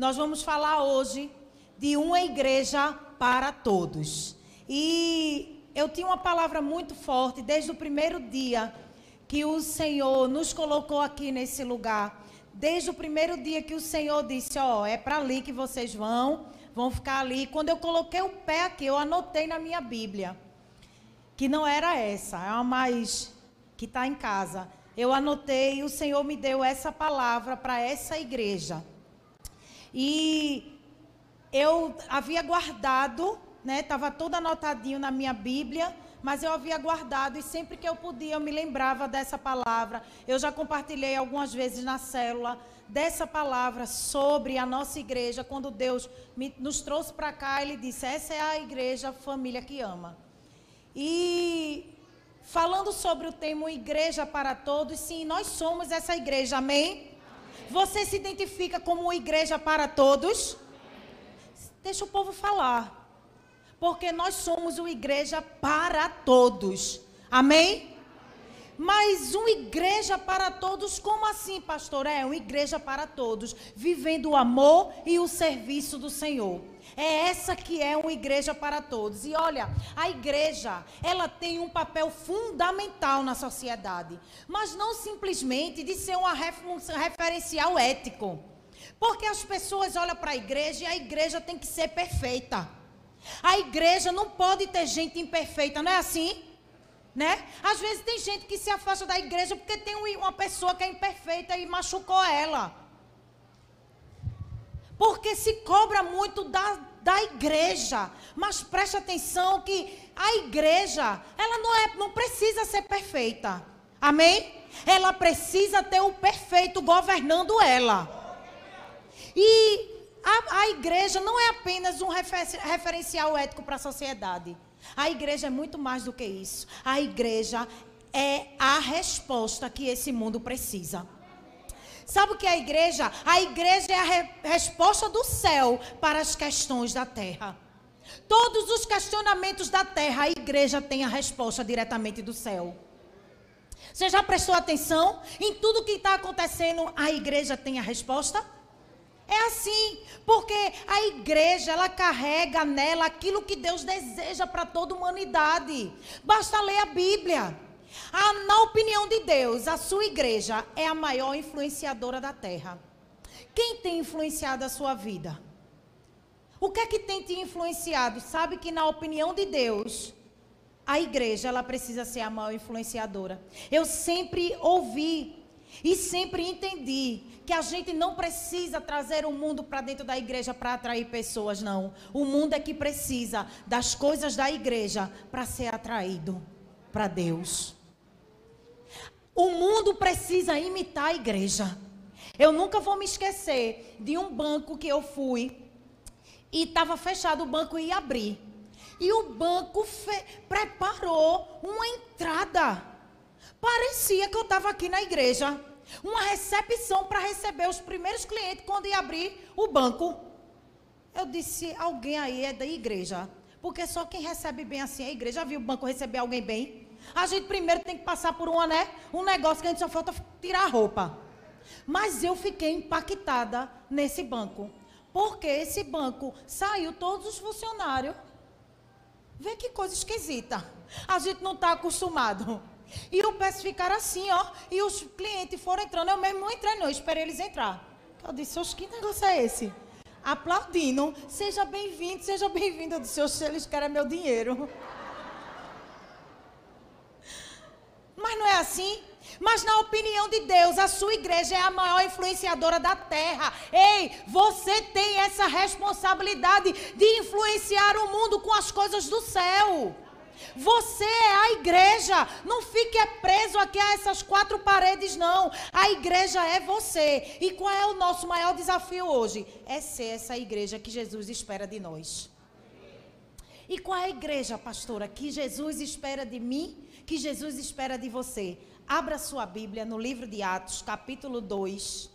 nós vamos falar hoje de uma igreja para todos. E eu tinha uma palavra muito forte desde o primeiro dia que o Senhor nos colocou aqui nesse lugar. Desde o primeiro dia que o Senhor disse: Ó, oh, é para ali que vocês vão, vão ficar ali. Quando eu coloquei o pé aqui, eu anotei na minha Bíblia que não era essa, é uma mais que está em casa. Eu anotei e o Senhor me deu essa palavra para essa igreja. E eu havia guardado, né? Estava todo anotadinho na minha Bíblia, mas eu havia guardado e sempre que eu podia eu me lembrava dessa palavra. Eu já compartilhei algumas vezes na célula dessa palavra sobre a nossa igreja. Quando Deus me, nos trouxe para cá, Ele disse: essa é a igreja, família que ama. E falando sobre o tema Igreja para Todos, sim, nós somos essa igreja, amém? Você se identifica como igreja para todos? Deixa o povo falar. Porque nós somos uma igreja para todos. Amém? Mas uma igreja para todos, como assim, pastor? É uma igreja para todos, vivendo o amor e o serviço do Senhor. É essa que é uma igreja para todos. E olha, a igreja, ela tem um papel fundamental na sociedade, mas não simplesmente de ser um referencial ético. Porque as pessoas olham para a igreja e a igreja tem que ser perfeita. A igreja não pode ter gente imperfeita, não é assim? Né? Às vezes tem gente que se afasta da igreja porque tem uma pessoa que é imperfeita e machucou ela. Porque se cobra muito da, da igreja. Mas preste atenção que a igreja, ela não, é, não precisa ser perfeita. Amém? Ela precisa ter o perfeito governando ela. E a, a igreja não é apenas um refer, referencial ético para a sociedade. A igreja é muito mais do que isso. A igreja é a resposta que esse mundo precisa. Sabe o que é a igreja? A igreja é a re resposta do céu para as questões da terra. Todos os questionamentos da terra, a igreja tem a resposta diretamente do céu. Você já prestou atenção? Em tudo que está acontecendo, a igreja tem a resposta? É assim, porque a igreja, ela carrega nela aquilo que Deus deseja para toda a humanidade. Basta ler a Bíblia. Ah, na opinião de Deus, a sua igreja é a maior influenciadora da terra. Quem tem influenciado a sua vida? O que é que tem te influenciado? Sabe que na opinião de Deus, a igreja ela precisa ser a maior influenciadora. Eu sempre ouvi e sempre entendi que a gente não precisa trazer o mundo para dentro da igreja para atrair pessoas, não. O mundo é que precisa das coisas da igreja para ser atraído para Deus. O mundo precisa imitar a igreja. Eu nunca vou me esquecer de um banco que eu fui e estava fechado, o banco ia abrir. E o banco preparou uma entrada. Parecia que eu estava aqui na igreja. Uma recepção para receber os primeiros clientes quando ia abrir o banco. Eu disse: alguém aí é da igreja. Porque só quem recebe bem assim é a igreja. Já viu o banco receber alguém bem? A gente primeiro tem que passar por uma, né, um negócio que a gente só falta tirar a roupa. Mas eu fiquei impactada nesse banco. Porque esse banco saiu todos os funcionários. Vê que coisa esquisita. A gente não está acostumado. E o peço ficar assim, ó. E os clientes foram entrando. Eu mesmo não entrei, não. Eu esperei eles entrar. Eu disse, oxe, que negócio é esse? Aplaudindo. Seja bem-vindo, seja bem-vindo. Eu disse, eles querem meu dinheiro. Mas não é assim? Mas na opinião de Deus, a sua igreja é a maior influenciadora da terra. Ei, você tem essa responsabilidade de influenciar o mundo com as coisas do céu. Você é a igreja. Não fique preso aqui a essas quatro paredes, não. A igreja é você. E qual é o nosso maior desafio hoje? É ser essa igreja que Jesus espera de nós. E qual é a igreja, pastora, que Jesus espera de mim, que Jesus espera de você? Abra sua Bíblia no livro de Atos, capítulo 2.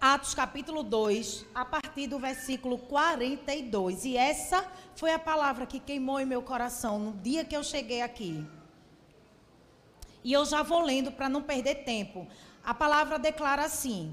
Atos capítulo 2, a partir do versículo 42. E essa foi a palavra que queimou em meu coração no dia que eu cheguei aqui. E eu já vou lendo para não perder tempo. A palavra declara assim: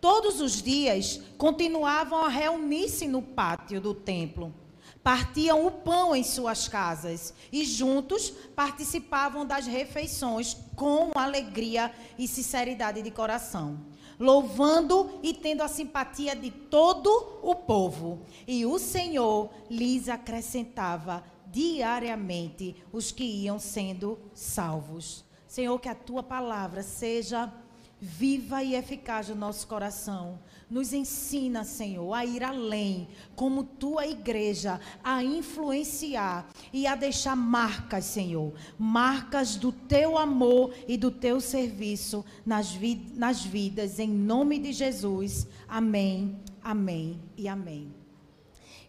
Todos os dias continuavam a reunir-se no pátio do templo. Partiam o pão em suas casas e juntos participavam das refeições com alegria e sinceridade de coração, louvando e tendo a simpatia de todo o povo. E o Senhor lhes acrescentava diariamente os que iam sendo salvos. Senhor, que a tua palavra seja viva e eficaz no nosso coração. Nos ensina, Senhor, a ir além, como tua igreja, a influenciar e a deixar marcas, Senhor, marcas do teu amor e do teu serviço nas, nas vidas, em nome de Jesus. Amém, amém e amém.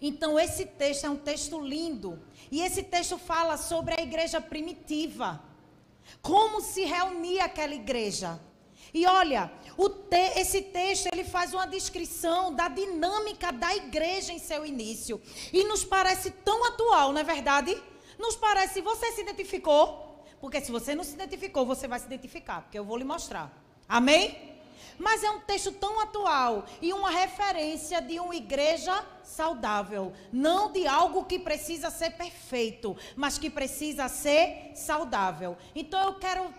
Então, esse texto é um texto lindo. E esse texto fala sobre a igreja primitiva. Como se reunia aquela igreja. E olha, te, esse texto ele faz uma descrição da dinâmica da igreja em seu início. E nos parece tão atual, não é verdade? Nos parece, você se identificou? Porque se você não se identificou, você vai se identificar, porque eu vou lhe mostrar. Amém? Mas é um texto tão atual e uma referência de uma igreja saudável, não de algo que precisa ser perfeito, mas que precisa ser saudável. Então eu quero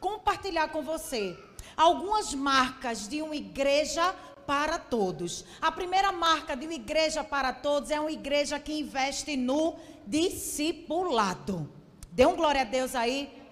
compartilhar com você algumas marcas de uma igreja para todos. A primeira marca de uma igreja para todos é uma igreja que investe no discipulado. Dê um glória a Deus aí.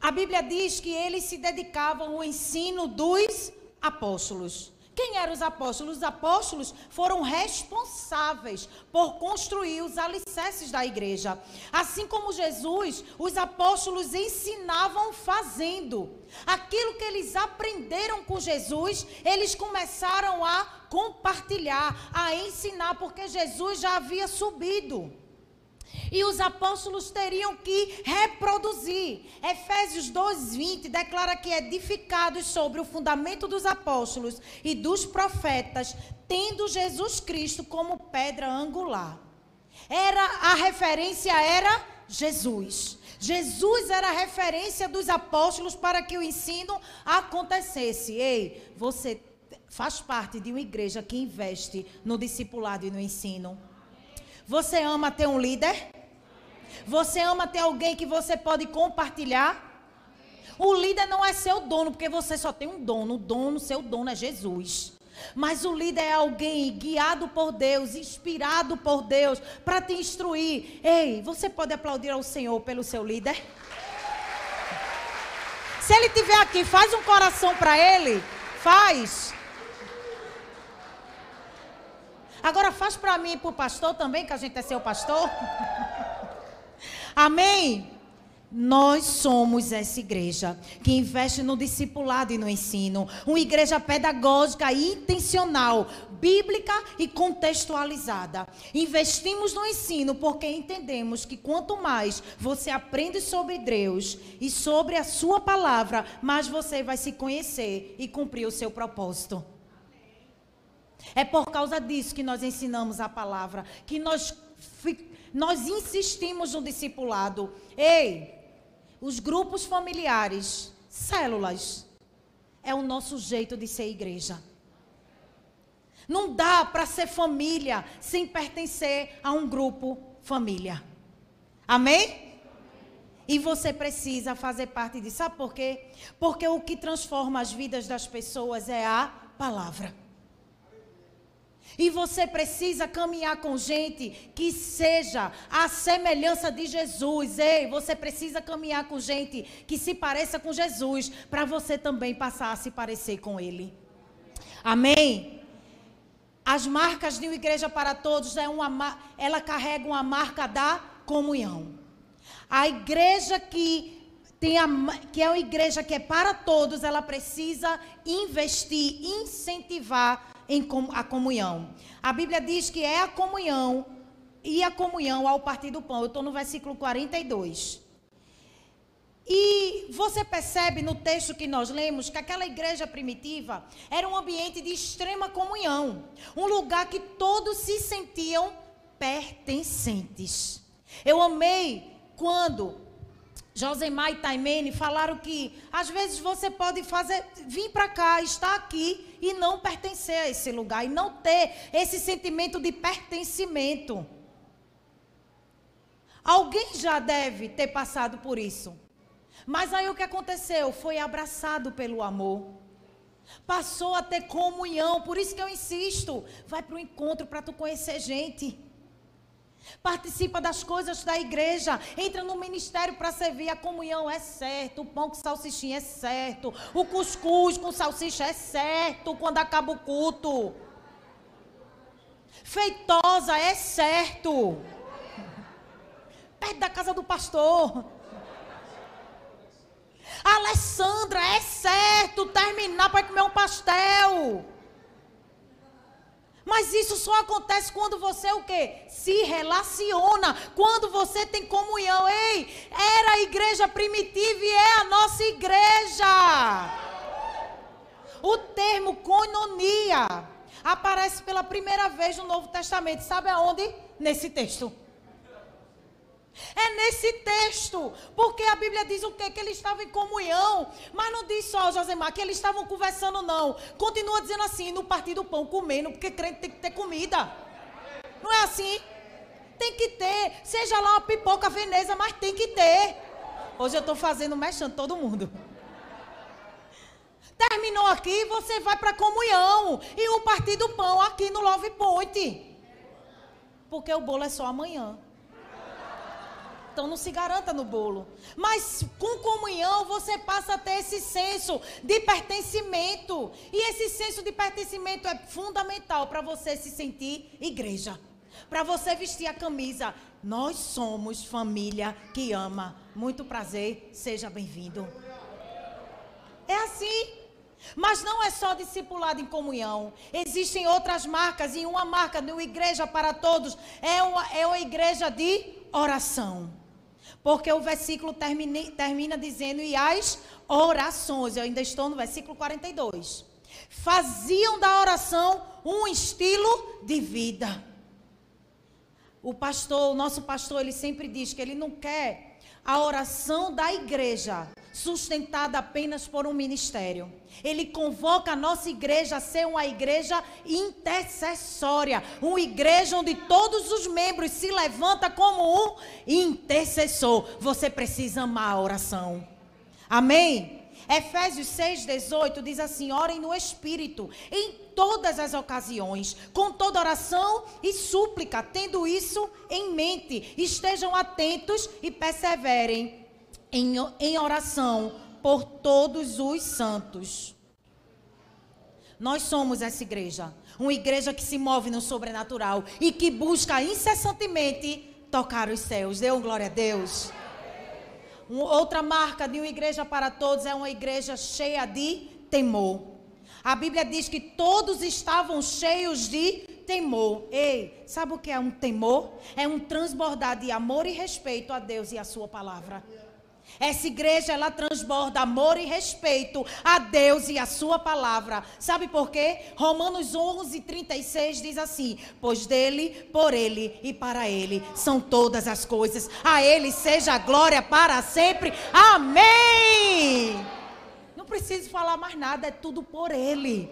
A Bíblia diz que eles se dedicavam ao ensino dos apóstolos. Quem eram os apóstolos? Os apóstolos foram responsáveis por construir os alicerces da igreja. Assim como Jesus, os apóstolos ensinavam fazendo. Aquilo que eles aprenderam com Jesus, eles começaram a compartilhar, a ensinar, porque Jesus já havia subido. E os apóstolos teriam que reproduzir. Efésios 2:20 declara que edificados sobre o fundamento dos apóstolos e dos profetas, tendo Jesus Cristo como pedra angular. Era a referência era Jesus. Jesus era a referência dos apóstolos para que o ensino acontecesse. Ei, você faz parte de uma igreja que investe no discipulado e no ensino. Você ama ter um líder? Você ama ter alguém que você pode compartilhar? O líder não é seu dono, porque você só tem um dono. O dono, seu dono é Jesus. Mas o líder é alguém guiado por Deus, inspirado por Deus, para te instruir. Ei, você pode aplaudir ao Senhor pelo seu líder? Se ele estiver aqui, faz um coração para ele. Faz. Agora faz para mim e para o pastor também, que a gente é seu pastor. Amém? Nós somos essa igreja que investe no discipulado e no ensino, uma igreja pedagógica e intencional, bíblica e contextualizada. Investimos no ensino porque entendemos que quanto mais você aprende sobre Deus e sobre a sua palavra, mais você vai se conhecer e cumprir o seu propósito. É por causa disso que nós ensinamos a palavra, que nós nós insistimos no discipulado. Ei, os grupos familiares, células, é o nosso jeito de ser igreja. Não dá para ser família sem pertencer a um grupo família. Amém? E você precisa fazer parte disso. Sabe por quê? Porque o que transforma as vidas das pessoas é a palavra. E você precisa caminhar com gente que seja a semelhança de Jesus. Ei, você precisa caminhar com gente que se pareça com Jesus, para você também passar a se parecer com Ele. Amém? As marcas de uma igreja para todos é uma, ela carrega uma marca da comunhão. A igreja que tem a, que é uma igreja que é para todos, ela precisa investir, incentivar em com, a comunhão. A Bíblia diz que é a comunhão e a comunhão ao partir do pão. Eu estou no versículo 42. E você percebe no texto que nós lemos que aquela igreja primitiva era um ambiente de extrema comunhão, um lugar que todos se sentiam pertencentes. Eu amei quando Josemar e Taimene falaram que às vezes você pode fazer, vir para cá, estar aqui e não pertencer a esse lugar e não ter esse sentimento de pertencimento. Alguém já deve ter passado por isso. Mas aí o que aconteceu? Foi abraçado pelo amor. Passou a ter comunhão. Por isso que eu insisto. Vai para o encontro para tu conhecer gente. Participa das coisas da igreja. Entra no ministério para servir. A comunhão é certo. O pão com salsichinha é certo. O cuscuz com salsicha é certo quando acaba o culto. Feitosa é certo. Perto da casa do pastor. Alessandra, é certo terminar para comer um pastel. Mas isso só acontece quando você o quê? Se relaciona, quando você tem comunhão. Ei, era a igreja primitiva e é a nossa igreja. O termo coinonia aparece pela primeira vez no Novo Testamento. Sabe aonde? Nesse texto. É nesse texto, porque a Bíblia diz o quê? Que eles estavam em comunhão, mas não diz só, Josemar, que eles estavam conversando, não. Continua dizendo assim, no partir do pão, comendo, porque crente tem que ter comida. Não é assim? Tem que ter, seja lá uma pipoca veneza, mas tem que ter. Hoje eu estou fazendo mexendo todo mundo. Terminou aqui, você vai para a comunhão. E o partir do pão aqui no Love Point. Porque o bolo é só amanhã não se garanta no bolo. Mas com comunhão você passa a ter esse senso de pertencimento. E esse senso de pertencimento é fundamental para você se sentir igreja. Para você vestir a camisa. Nós somos família que ama. Muito prazer, seja bem-vindo. É assim. Mas não é só discipulado em comunhão. Existem outras marcas. E uma marca de uma igreja para todos é uma, é uma igreja de oração. Porque o versículo termina, termina dizendo: e as orações. Eu ainda estou no versículo 42. Faziam da oração um estilo de vida. O pastor, o nosso pastor, ele sempre diz que ele não quer a oração da igreja sustentada apenas por um ministério. Ele convoca a nossa igreja a ser uma igreja intercessória, uma igreja onde todos os membros se levantam como um intercessor. Você precisa amar a oração. Amém? Efésios 6,18 diz assim: orem no Espírito, em todas as ocasiões, com toda oração e súplica, tendo isso em mente. Estejam atentos e perseverem em, em oração por todos os santos. Nós somos essa igreja, uma igreja que se move no sobrenatural e que busca incessantemente tocar os céus. Dê glória a Deus. outra marca de uma igreja para todos é uma igreja cheia de temor. A Bíblia diz que todos estavam cheios de temor. Ei, sabe o que é um temor? É um transbordar de amor e respeito a Deus e a Sua palavra. Essa igreja, ela transborda amor e respeito a Deus e a sua palavra. Sabe por quê? Romanos 11, 36 diz assim: Pois dele, por ele e para ele são todas as coisas. A ele seja a glória para sempre. Amém! Preciso falar mais nada, é tudo por ele.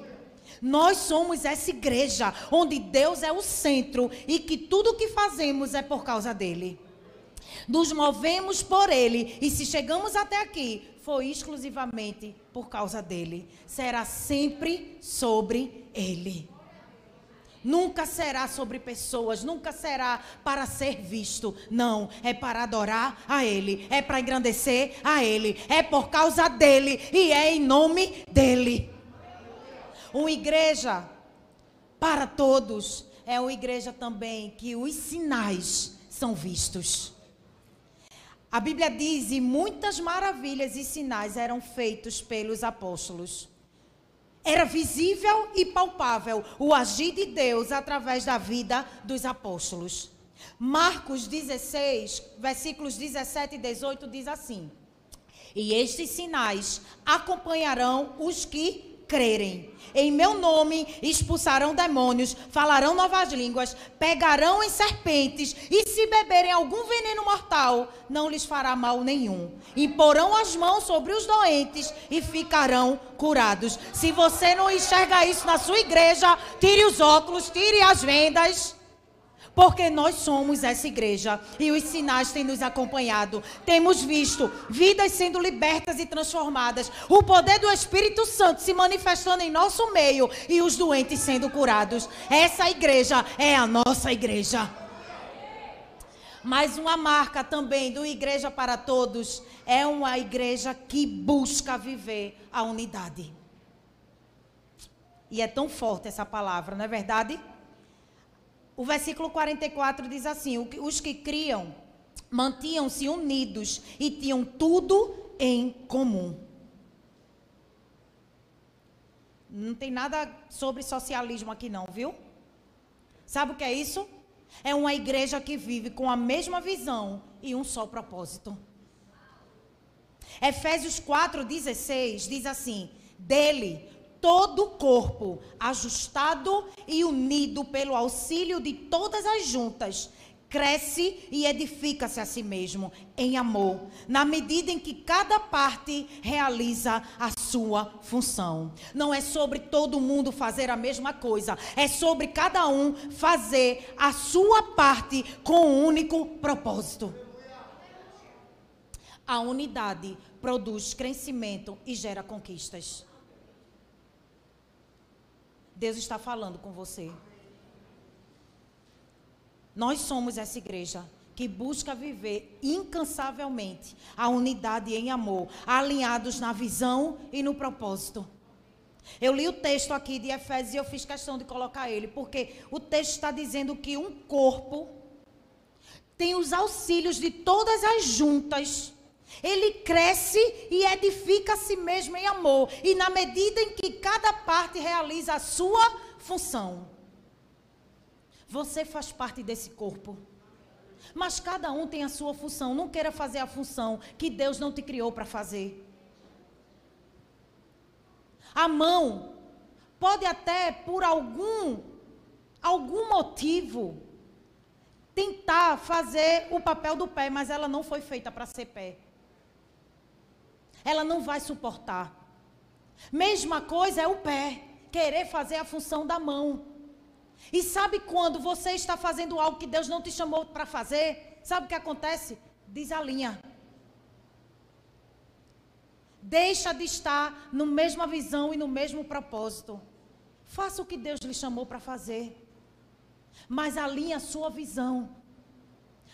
Nós somos essa igreja onde Deus é o centro e que tudo o que fazemos é por causa dele nos movemos por Ele. E se chegamos até aqui, foi exclusivamente por causa dele. Será sempre sobre Ele. Nunca será sobre pessoas, nunca será para ser visto. Não, é para adorar a Ele, é para engrandecer a Ele, é por causa dele e é em nome dele. Uma igreja para todos é uma igreja também que os sinais são vistos. A Bíblia diz: e muitas maravilhas e sinais eram feitos pelos apóstolos. Era visível e palpável o agir de Deus através da vida dos apóstolos. Marcos 16, versículos 17 e 18 diz assim: E estes sinais acompanharão os que crerem. Em meu nome expulsarão demônios, falarão novas línguas, pegarão em serpentes, e se beberem algum veneno mortal, não lhes fará mal nenhum. Imporão as mãos sobre os doentes e ficarão curados. Se você não enxerga isso na sua igreja, tire os óculos, tire as vendas. Porque nós somos essa igreja e os sinais têm nos acompanhado. Temos visto vidas sendo libertas e transformadas, o poder do Espírito Santo se manifestando em nosso meio e os doentes sendo curados. Essa igreja é a nossa igreja. Mais uma marca também do Igreja para Todos é uma igreja que busca viver a unidade. E é tão forte essa palavra, não é verdade? O versículo 44 diz assim: Os que criam mantinham-se unidos e tinham tudo em comum. Não tem nada sobre socialismo aqui, não, viu? Sabe o que é isso? É uma igreja que vive com a mesma visão e um só propósito. Efésios 4,16 diz assim: Dele todo o corpo, ajustado e unido pelo auxílio de todas as juntas, cresce e edifica-se a si mesmo em amor, na medida em que cada parte realiza a sua função. Não é sobre todo mundo fazer a mesma coisa, é sobre cada um fazer a sua parte com um único propósito. A unidade produz crescimento e gera conquistas. Deus está falando com você. Nós somos essa igreja que busca viver incansavelmente a unidade em amor, alinhados na visão e no propósito. Eu li o texto aqui de Efésios e eu fiz questão de colocar ele, porque o texto está dizendo que um corpo tem os auxílios de todas as juntas ele cresce e edifica a si mesmo em amor. E na medida em que cada parte realiza a sua função. Você faz parte desse corpo. Mas cada um tem a sua função. Não queira fazer a função que Deus não te criou para fazer. A mão pode até por algum algum motivo tentar fazer o papel do pé, mas ela não foi feita para ser pé ela não vai suportar. Mesma coisa é o pé, querer fazer a função da mão. E sabe quando você está fazendo algo que Deus não te chamou para fazer? Sabe o que acontece? Desalinha. Deixa de estar na mesma visão e no mesmo propósito. Faça o que Deus lhe chamou para fazer. Mas alinhe a sua visão.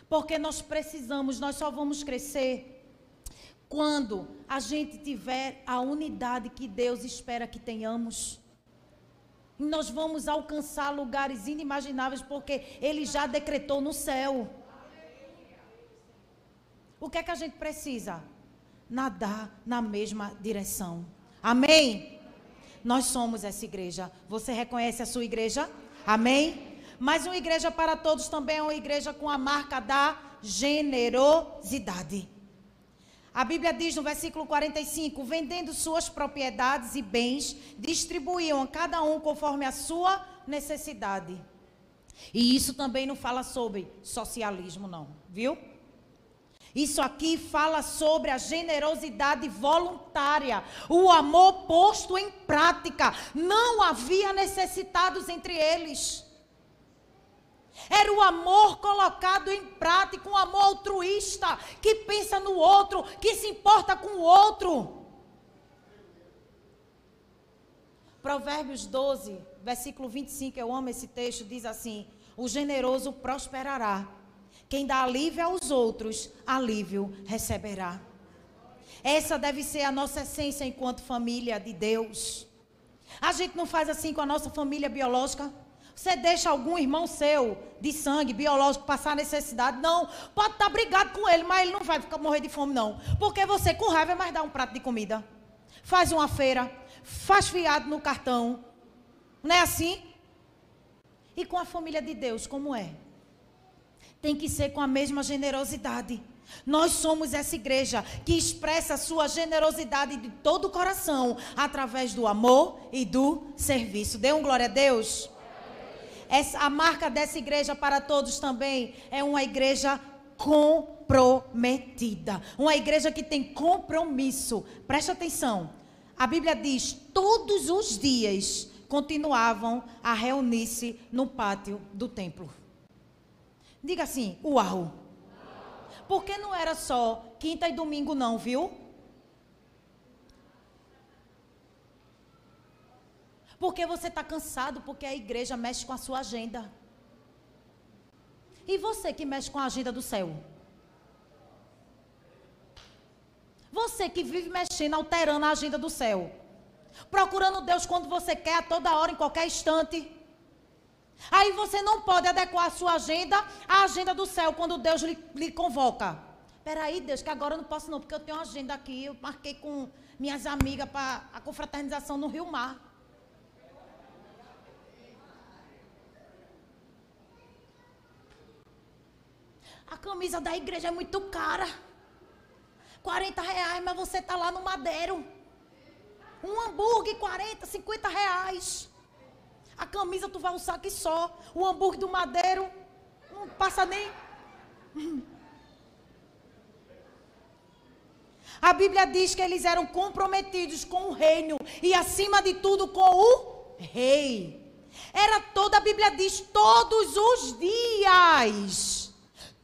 Porque nós precisamos, nós só vamos crescer quando a gente tiver a unidade que Deus espera que tenhamos. Nós vamos alcançar lugares inimagináveis porque Ele já decretou no céu. O que é que a gente precisa? Nadar na mesma direção. Amém? Nós somos essa igreja. Você reconhece a sua igreja? Amém? Mas uma igreja para todos também é uma igreja com a marca da generosidade. A Bíblia diz no versículo 45: vendendo suas propriedades e bens, distribuíam a cada um conforme a sua necessidade. E isso também não fala sobre socialismo, não, viu? Isso aqui fala sobre a generosidade voluntária, o amor posto em prática. Não havia necessitados entre eles. Era o amor colocado em prática, um amor altruísta, que pensa no outro, que se importa com o outro. Provérbios 12, versículo 25, eu amo esse texto, diz assim: O generoso prosperará. Quem dá alívio aos outros, alívio receberá. Essa deve ser a nossa essência enquanto família de Deus. A gente não faz assim com a nossa família biológica. Você deixa algum irmão seu de sangue biológico passar necessidade? Não. Pode estar brigado com ele, mas ele não vai ficar, morrer de fome, não. Porque você, com raiva, é mais dar um prato de comida. Faz uma feira, faz fiado no cartão. Não é assim? E com a família de Deus, como é? Tem que ser com a mesma generosidade. Nós somos essa igreja que expressa a sua generosidade de todo o coração através do amor e do serviço. Dê um glória a Deus. Essa, a marca dessa igreja para todos também é uma igreja comprometida. Uma igreja que tem compromisso. Preste atenção. A Bíblia diz: todos os dias continuavam a reunir-se no pátio do templo. Diga assim: uau. Porque não era só quinta e domingo, não, viu? Porque você está cansado, porque a igreja mexe com a sua agenda. E você que mexe com a agenda do céu? Você que vive mexendo, alterando a agenda do céu. Procurando Deus quando você quer, a toda hora, em qualquer instante. Aí você não pode adequar a sua agenda à agenda do céu quando Deus lhe, lhe convoca. Peraí, Deus, que agora eu não posso não, porque eu tenho uma agenda aqui. Eu marquei com minhas amigas para a confraternização no Rio Mar. A camisa da igreja é muito cara. 40 reais, mas você está lá no Madeiro. Um hambúrguer, 40, 50 reais. A camisa tu vai usar aqui só. O hambúrguer do Madeiro não passa nem. A Bíblia diz que eles eram comprometidos com o reino e, acima de tudo, com o rei. Era toda, a Bíblia diz, todos os dias.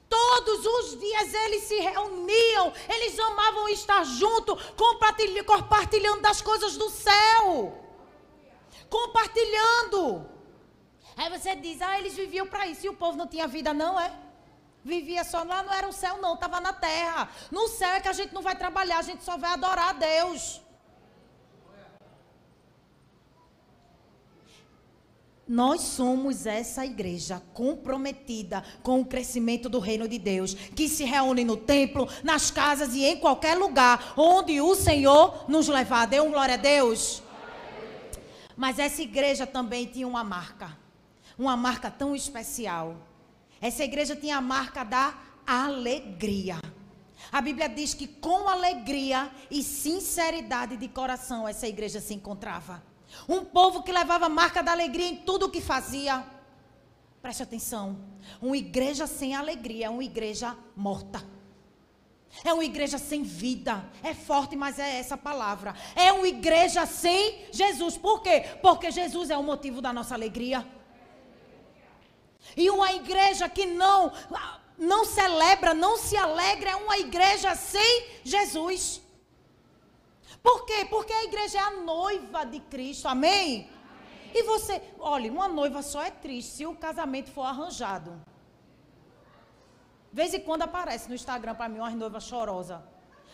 Todos os dias eles se reuniam, eles amavam estar junto, compartilhando das coisas do céu. Compartilhando. Aí você diz, ah, eles viviam para isso. E o povo não tinha vida, não, é? Vivia só lá, não era o céu, não, estava na terra. No céu é que a gente não vai trabalhar, a gente só vai adorar a Deus. Nós somos essa igreja comprometida com o crescimento do reino de Deus, que se reúne no templo, nas casas e em qualquer lugar onde o Senhor nos levar. Dê um glória a Deus. Mas essa igreja também tinha uma marca, uma marca tão especial. Essa igreja tinha a marca da alegria. A Bíblia diz que com alegria e sinceridade de coração essa igreja se encontrava. Um povo que levava marca da alegria em tudo o que fazia. Preste atenção. Uma igreja sem alegria é uma igreja morta. É uma igreja sem vida. É forte, mas é essa palavra. É uma igreja sem Jesus. Por quê? Porque Jesus é o motivo da nossa alegria. E uma igreja que não não celebra, não se alegra, é uma igreja sem Jesus. Por quê? Porque a igreja é a noiva de Cristo, amém? amém? E você, olha, uma noiva só é triste se o casamento for arranjado. De vez em quando aparece no Instagram para mim umas noivas chorosas.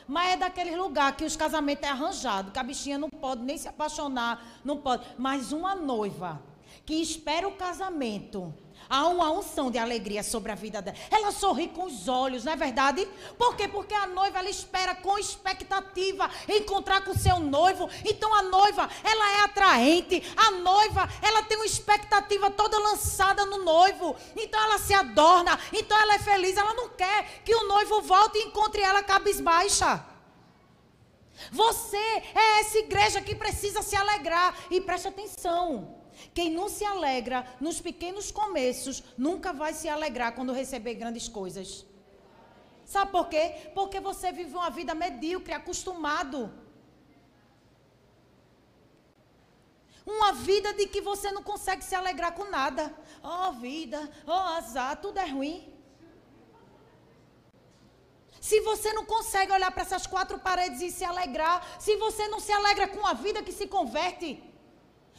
Mas é daquele lugar que os casamentos é arranjado, que a bichinha não pode nem se apaixonar, não pode. Mas uma noiva que espera o casamento Há uma unção de alegria sobre a vida dela. Ela sorri com os olhos, não é verdade? Por quê? Porque a noiva ela espera com expectativa encontrar com o seu noivo. Então a noiva, ela é atraente. A noiva, ela tem uma expectativa toda lançada no noivo. Então ela se adorna. Então ela é feliz. Ela não quer que o noivo volte e encontre ela cabisbaixa. Você é essa igreja que precisa se alegrar. E preste atenção. Quem não se alegra nos pequenos começos, nunca vai se alegrar quando receber grandes coisas. Sabe por quê? Porque você vive uma vida medíocre, acostumado. Uma vida de que você não consegue se alegrar com nada. Oh, vida, oh, azar, tudo é ruim. Se você não consegue olhar para essas quatro paredes e se alegrar, se você não se alegra com a vida que se converte,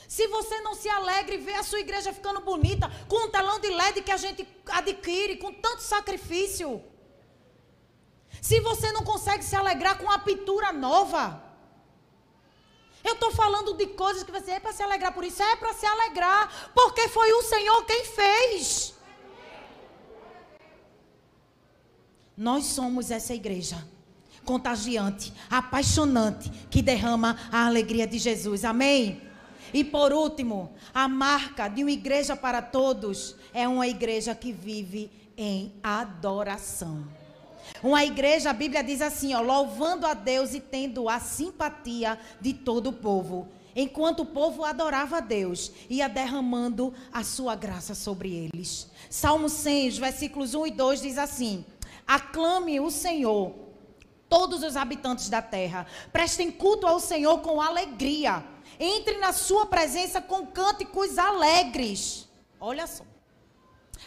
se você não se alegra e vê a sua igreja ficando bonita, com um telão de LED que a gente adquire, com tanto sacrifício. Se você não consegue se alegrar com a pintura nova. Eu estou falando de coisas que você é para se alegrar por isso, é para se alegrar, porque foi o Senhor quem fez. Nós somos essa igreja contagiante, apaixonante, que derrama a alegria de Jesus. Amém? E por último, a marca de uma igreja para todos é uma igreja que vive em adoração. Uma igreja, a Bíblia diz assim, ó, louvando a Deus e tendo a simpatia de todo o povo. Enquanto o povo adorava a Deus, ia derramando a sua graça sobre eles. Salmo 100, versículos 1 e 2 diz assim: Aclame o Senhor, todos os habitantes da terra. Prestem culto ao Senhor com alegria. Entre na sua presença com cânticos alegres. Olha só.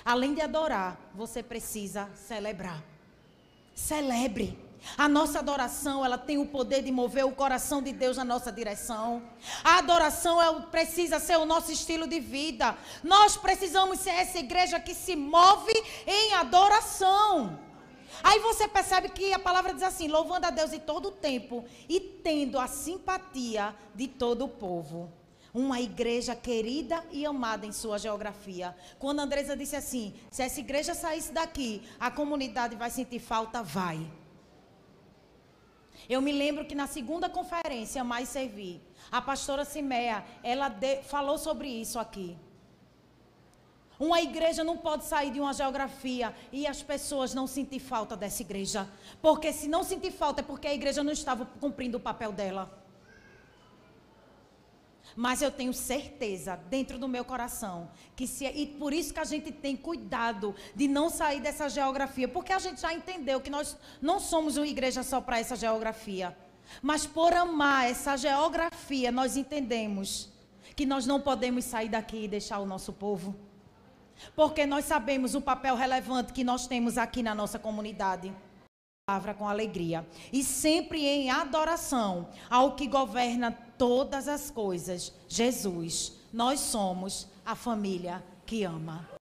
Além de adorar, você precisa celebrar. Celebre. A nossa adoração, ela tem o poder de mover o coração de Deus na nossa direção. A adoração é, precisa ser o nosso estilo de vida. Nós precisamos ser essa igreja que se move em adoração. Aí você percebe que a palavra diz assim: louvando a Deus em todo o tempo e tendo a simpatia de todo o povo. Uma igreja querida e amada em sua geografia. Quando a Andresa disse assim: se essa igreja saísse daqui, a comunidade vai sentir falta, vai. Eu me lembro que na segunda conferência, Mais Servir, a pastora Simeia, ela de, falou sobre isso aqui. Uma igreja não pode sair de uma geografia e as pessoas não sentir falta dessa igreja. Porque se não sentir falta é porque a igreja não estava cumprindo o papel dela. Mas eu tenho certeza dentro do meu coração que se e por isso que a gente tem cuidado de não sair dessa geografia, porque a gente já entendeu que nós não somos uma igreja só para essa geografia. Mas por amar essa geografia, nós entendemos que nós não podemos sair daqui e deixar o nosso povo. Porque nós sabemos o papel relevante que nós temos aqui na nossa comunidade. Palavra com alegria. E sempre em adoração ao que governa todas as coisas, Jesus. Nós somos a família que ama.